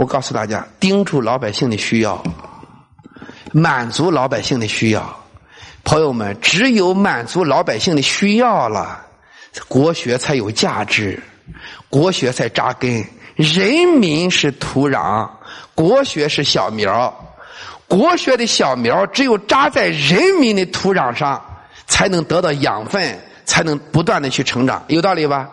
我告诉大家盯住老百姓的需要满足老百姓的需要。朋友们只有满足老百姓的需要了国学才有价值国学才扎根人民是土壤国学是小苗国学的小苗只有扎在人民的土壤上才能得到养分才能不断的去成长。有道理吧？